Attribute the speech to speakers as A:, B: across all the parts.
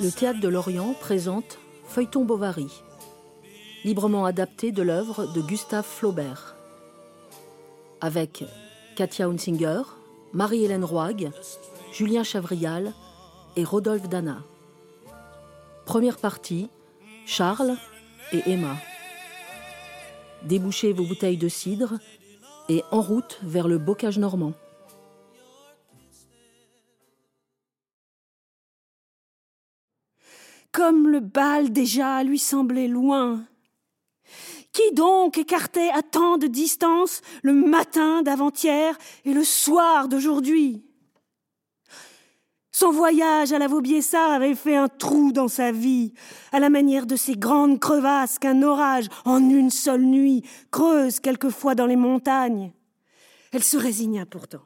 A: le Théâtre de Lorient présente Feuilleton Bovary, librement adapté de l'œuvre de Gustave Flaubert, avec Katia Hunsinger, Marie-Hélène Roig, Julien Chavrial et Rodolphe Dana. Première partie, Charles et Emma. Débouchez vos bouteilles de cidre et en route vers le bocage normand.
B: Comme le bal déjà lui semblait loin. Qui donc écartait à tant de distance le matin d'avant-hier et le soir d'aujourd'hui? Son voyage à la Vaubyessard avait fait un trou dans sa vie, à la manière de ces grandes crevasses qu'un orage, en une seule nuit, creuse quelquefois dans les montagnes. Elle se résigna pourtant.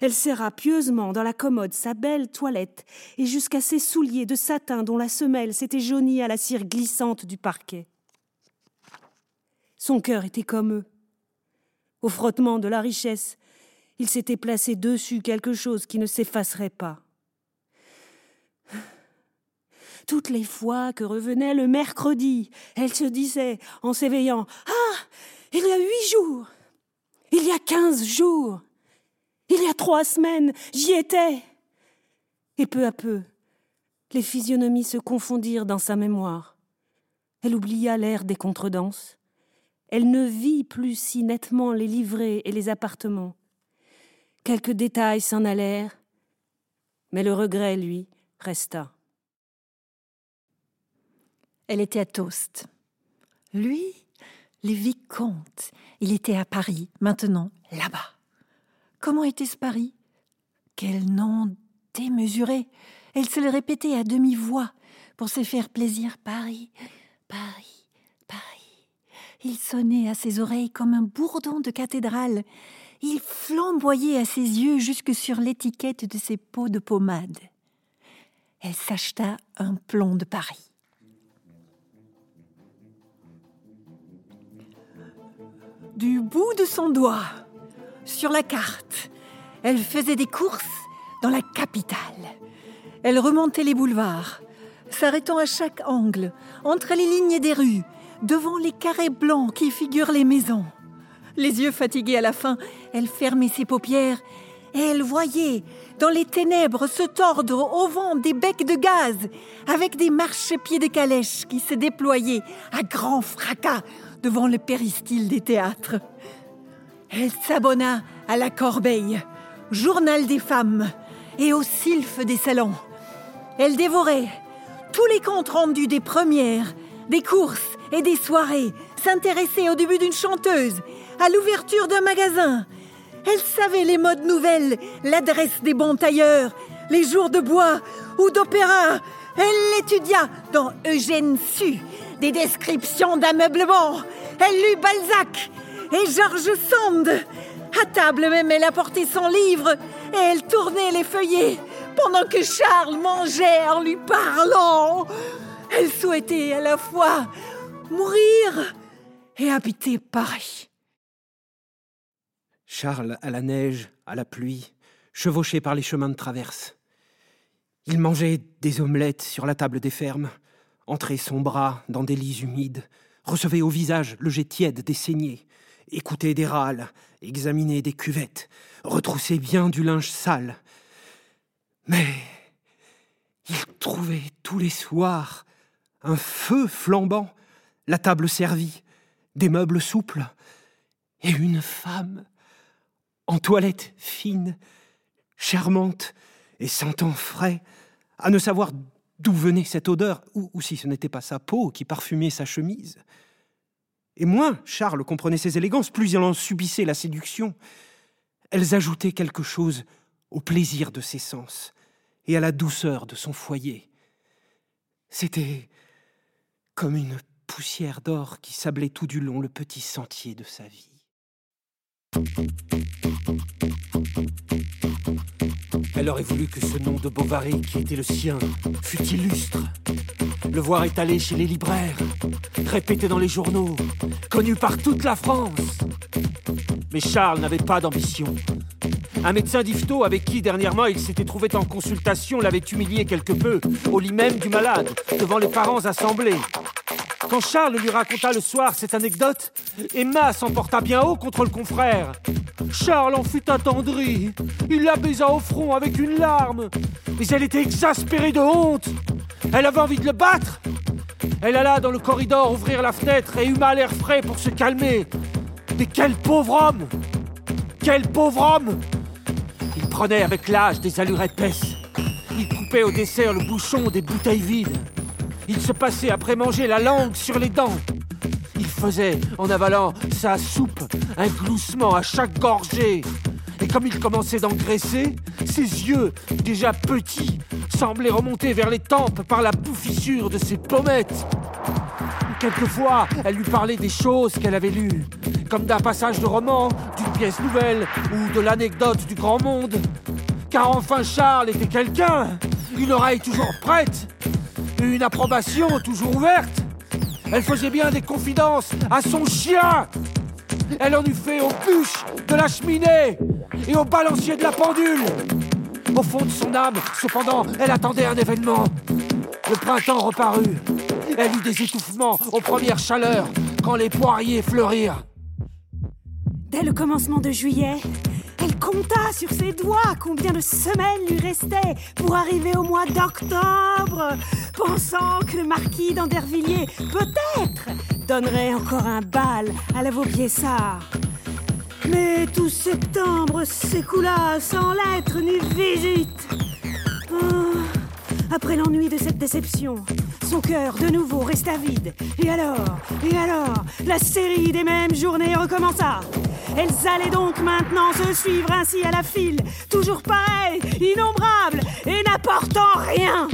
B: Elle serra pieusement dans la commode sa belle toilette et jusqu'à ses souliers de satin dont la semelle s'était jaunie à la cire glissante du parquet. Son cœur était comme eux. Au frottement de la richesse, il s'était placé dessus quelque chose qui ne s'effacerait pas. Toutes les fois que revenait le mercredi, elle se disait, en s'éveillant Ah Il y a huit jours Il y a quinze jours Il y a trois semaines J'y étais Et peu à peu, les physionomies se confondirent dans sa mémoire. Elle oublia l'air des contredanses. Elle ne vit plus si nettement les livrées et les appartements. Quelques détails s'en allèrent, mais le regret, lui, resta.
C: Elle était à Toast. Lui, les vicomtes, il était à Paris, maintenant là-bas. Comment était ce Paris Quel nom démesuré Elle se le répétait à demi-voix pour se faire plaisir. Paris, Paris, Paris. Il sonnait à ses oreilles comme un bourdon de cathédrale. Il flamboyait à ses yeux jusque sur l'étiquette de ses pots de pommade. Elle s'acheta un plomb de Paris. du bout de son doigt, sur la carte. Elle faisait des courses dans la capitale. Elle remontait les boulevards, s'arrêtant à chaque angle, entre les lignes des rues, devant les carrés blancs qui figurent les maisons. Les yeux fatigués à la fin, elle fermait ses paupières et elle voyait dans les ténèbres se tordre au vent des becs de gaz avec des marchepieds de calèche qui se déployaient à grand fracas devant le péristyle des théâtres. Elle s'abonna à la Corbeille, journal des femmes, et au sylphe des salons. Elle dévorait tous les comptes rendus des premières, des courses et des soirées, s'intéressait au début d'une chanteuse, à l'ouverture d'un magasin. Elle savait les modes nouvelles, l'adresse des bons tailleurs, les jours de bois ou d'opéra. Elle l'étudia dans Eugène Sue, des descriptions d'ameublement. Elle lut Balzac et George Sand. À table même, elle apportait son livre et elle tournait les feuillets pendant que Charles mangeait en lui parlant. Elle souhaitait à la fois mourir et habiter Paris.
D: Charles à la neige, à la pluie, chevauché par les chemins de traverse. Il mangeait des omelettes sur la table des fermes, entrait son bras dans des lits humides, recevait au visage le jet tiède des saignées, écoutait des râles, examinait des cuvettes, retroussait bien du linge sale. Mais il trouvait tous les soirs un feu flambant, la table servie, des meubles souples, et une femme en toilette fine, charmante et sentant frais, à ne savoir d'où venait cette odeur, ou, si ce n'était pas sa peau qui parfumait sa chemise. Et moins Charles comprenait ces élégances, plus il en subissait la séduction. Elles ajoutaient quelque chose au plaisir de ses sens et à la douceur de son foyer. C'était comme une poussière d'or qui sablait tout du long le petit sentier de sa vie. Elle aurait voulu que ce nom de Bovary, qui était le sien, fût illustre. Le voir étalé chez les libraires, répété dans les journaux, connu par toute la France. Mais Charles n'avait pas d'ambition.
E: Un médecin d'Ifto avec qui dernièrement il s'était trouvé en consultation l'avait humilié quelque peu, au lit même du malade, devant les parents assemblés. Quand Charles lui raconta le soir cette anecdote, Emma s'emporta bien haut contre le confrère. Charles en fut attendri. Il la baisa au front avec une larme. Mais elle était exaspérée de honte. Elle avait envie de le battre. Elle alla dans le corridor ouvrir la fenêtre et huma l'air frais pour se calmer. Mais quel pauvre homme Quel pauvre homme Il prenait avec l'âge des allures épaisses. Il coupait au dessert le bouchon des bouteilles vides. Il se passait après manger la langue sur les dents. Il faisait, en avalant sa soupe, un gloussement à chaque gorgée. Et comme il commençait d'engraisser, ses yeux, déjà petits, semblaient remonter vers les tempes par la bouffissure de ses pommettes. Quelquefois, elle lui parlait des choses qu'elle avait lues, comme d'un passage de roman, d'une pièce nouvelle ou de l'anecdote du grand monde. Car enfin Charles était quelqu'un, une oreille toujours prête, une approbation toujours ouverte. Elle faisait bien des confidences à son chien. Elle en eût fait aux bûches de la cheminée et au balancier de la pendule. Au fond de son âme, cependant, elle attendait un événement. Le printemps reparut. Elle eut des étouffements aux premières chaleurs quand les poiriers fleurirent.
B: Dès le commencement de juillet, compta sur ses doigts combien de semaines lui restaient pour arriver au mois d'octobre, pensant que le marquis d'Andervilliers, peut-être, donnerait encore un bal à la Vaubyessard. Mais tout septembre s'écoula sans lettre ni visite. Oh, après l'ennui de cette déception, son cœur de nouveau resta vide. Et alors, et alors, la série des mêmes journées recommença. Elles allaient donc maintenant se suivre ainsi à la file, toujours pareilles, innombrables, et n'apportant rien.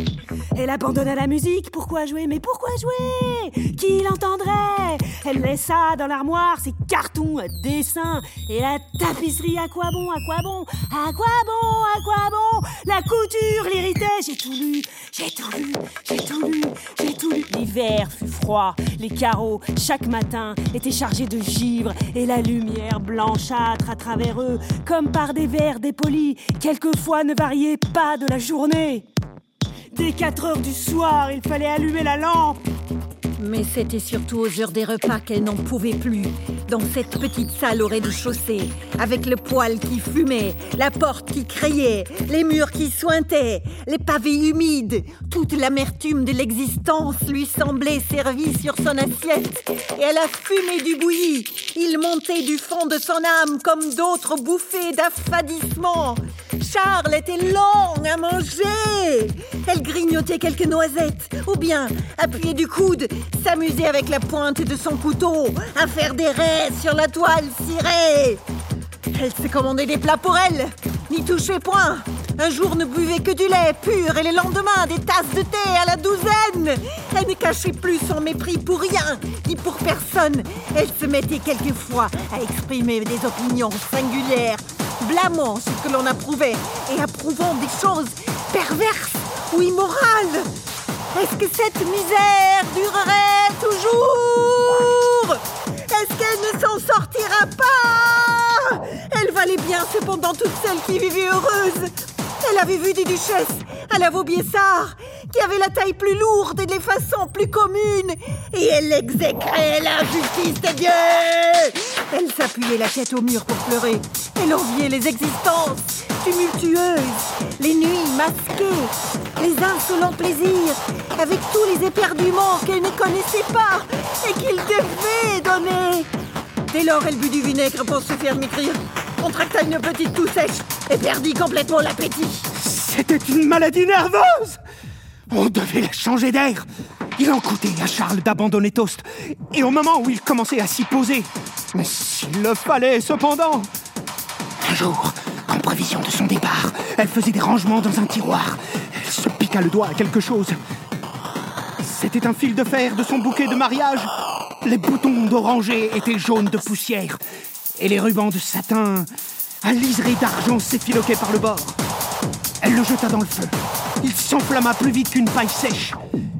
B: Elle abandonna la musique. Pourquoi jouer? Mais pourquoi jouer? Qui l'entendrait? Elle laissa dans l'armoire ses cartons, dessins et la tapisserie. À quoi bon? À quoi bon? À quoi bon? À quoi bon? La couture l'irritait. J'ai tout lu, j'ai tout lu, j'ai tout lu, j'ai tout lu. L'hiver fut froid. Les carreaux, chaque matin, étaient chargés de givre et la lumière blanchâtre à travers eux, comme par des verres dépolis, quelquefois ne variait pas de la journée. Dès 4 heures du soir, il fallait allumer la lampe.
C: Mais c'était surtout aux heures des repas qu'elle n'en pouvait plus. Dans cette petite salle au rez-de-chaussée, avec le poêle qui fumait, la porte qui criait, les murs qui sointaient, les pavés humides, toute l'amertume de l'existence lui semblait servie sur son assiette. Et à la fumée du bouilli, il montait du fond de son âme comme d'autres bouffées d'affadissement. Charles était long à manger. Elle grignotait quelques noisettes, ou bien, appuyée du coude, s'amusait avec la pointe de son couteau à faire des raies sur la toile cirée. Elle s'est commandé des plats pour elle, n'y touchait point. Un jour ne buvait que du lait pur et le lendemain des tasses de thé à la douzaine. Elle ne cachait plus son mépris pour rien, ni pour personne. Elle se mettait quelquefois à exprimer des opinions singulières, blâmant ce que l'on approuvait et approuvant des choses perverses ou immorales. Est-ce que cette misère durerait toujours? Est-ce qu'elle ne s'en sortira pas? Elle valait bien cependant toutes celles qui vivaient heureuses. Elle avait vu des duchesses à la Vaubyessard qui avaient la taille plus lourde et les façons plus communes. Et elle exécrait l'injustice des dieux. Elle s'appuyait la tête au mur pour pleurer. Elle enviait les existences tumultueuses, les nuits masquées, les insolents plaisirs, avec tous les éperduements qu'elle ne connaissait pas et qu'il devait donner. Dès lors, elle but du vinaigre pour se faire maigrir, contracta une petite toux sèche et perdit complètement l'appétit.
E: C'était une maladie nerveuse On devait la changer d'air Il en coûtait à Charles d'abandonner Toast, et au moment où il commençait à s'y poser. Mais s'il le fallait, cependant Un jour, en prévision de son départ, elle faisait des rangements dans un tiroir. Elle se piqua le doigt à quelque chose. C'était un fil de fer de son bouquet de mariage. Les boutons d'oranger étaient jaunes de poussière, et les rubans de satin à liseré d'argent s'effiloquaient par le bord. Le jeta dans le feu. Il s'enflamma plus vite qu'une paille sèche.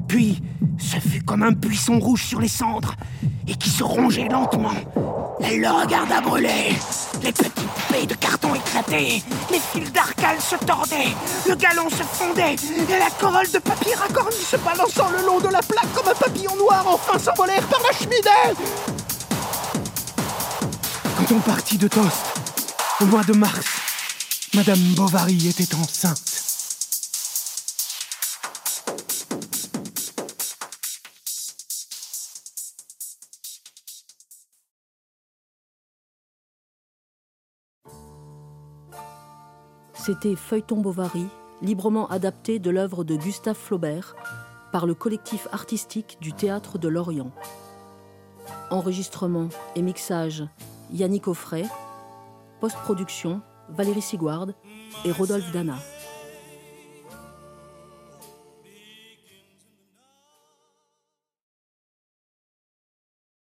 E: Puis, ce fut comme un buisson rouge sur les cendres et qui se rongeait lentement. Elle le regarda brûler.
D: Des petites poupées de carton éclatées, les fils d'arcale se tordaient, le galon se fondait, et la corolle de papier raccorni se balançant le long de la plaque comme un papillon noir enfin s'envolèrent par la cheminée.
E: Quand on partit de Tost, au mois de mars, Madame Bovary était enceinte.
A: C'était Feuilleton Bovary, librement adapté de l'œuvre de Gustave Flaubert par le collectif artistique du Théâtre de Lorient. Enregistrement et mixage Yannick Offray. Post-production Valérie Sigouard et Rodolphe Dana.